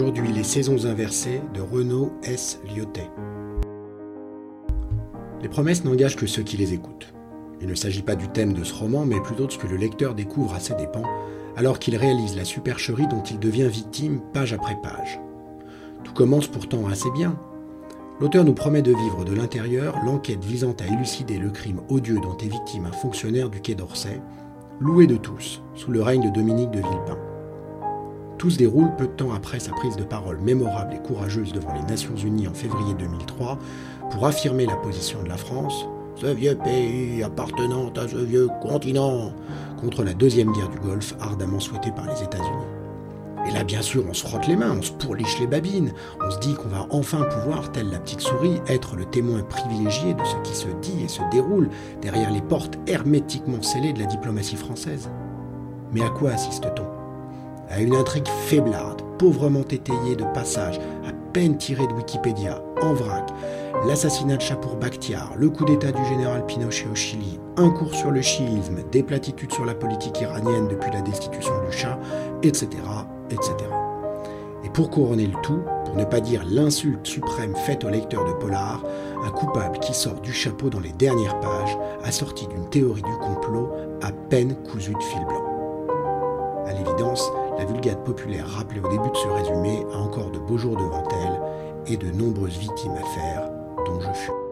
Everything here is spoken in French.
Les Saisons inversées de Renaud S. Lyotet. Les promesses n'engagent que ceux qui les écoutent. Il ne s'agit pas du thème de ce roman, mais plutôt de ce que le lecteur découvre à ses dépens, alors qu'il réalise la supercherie dont il devient victime page après page. Tout commence pourtant assez bien. L'auteur nous promet de vivre de l'intérieur l'enquête visant à élucider le crime odieux dont est victime un fonctionnaire du Quai d'Orsay, loué de tous, sous le règne de Dominique de Villepin. Tout se déroule peu de temps après sa prise de parole mémorable et courageuse devant les Nations Unies en février 2003 pour affirmer la position de la France, ce vieux pays appartenant à ce vieux continent, contre la deuxième guerre du Golfe ardemment souhaitée par les États-Unis. Et là, bien sûr, on se frotte les mains, on se pourliche les babines, on se dit qu'on va enfin pouvoir, telle la petite souris, être le témoin privilégié de ce qui se dit et se déroule derrière les portes hermétiquement scellées de la diplomatie française. Mais à quoi assiste-t-on? Une intrigue faiblarde, pauvrement étayée de passages, à peine tirés de Wikipédia, en vrac, l'assassinat de Chapour Bakhtiar, le coup d'état du général Pinochet au Chili, un cours sur le chiisme, des platitudes sur la politique iranienne depuis la destitution du Shah, etc., etc. Et pour couronner le tout, pour ne pas dire l'insulte suprême faite au lecteur de Polar, un coupable qui sort du chapeau dans les dernières pages, assorti d'une théorie du complot à peine cousue de fil blanc. À l'évidence, la vulgate populaire rappelée au début de ce résumé a encore de beaux jours devant elle et de nombreuses victimes à faire, dont je fus.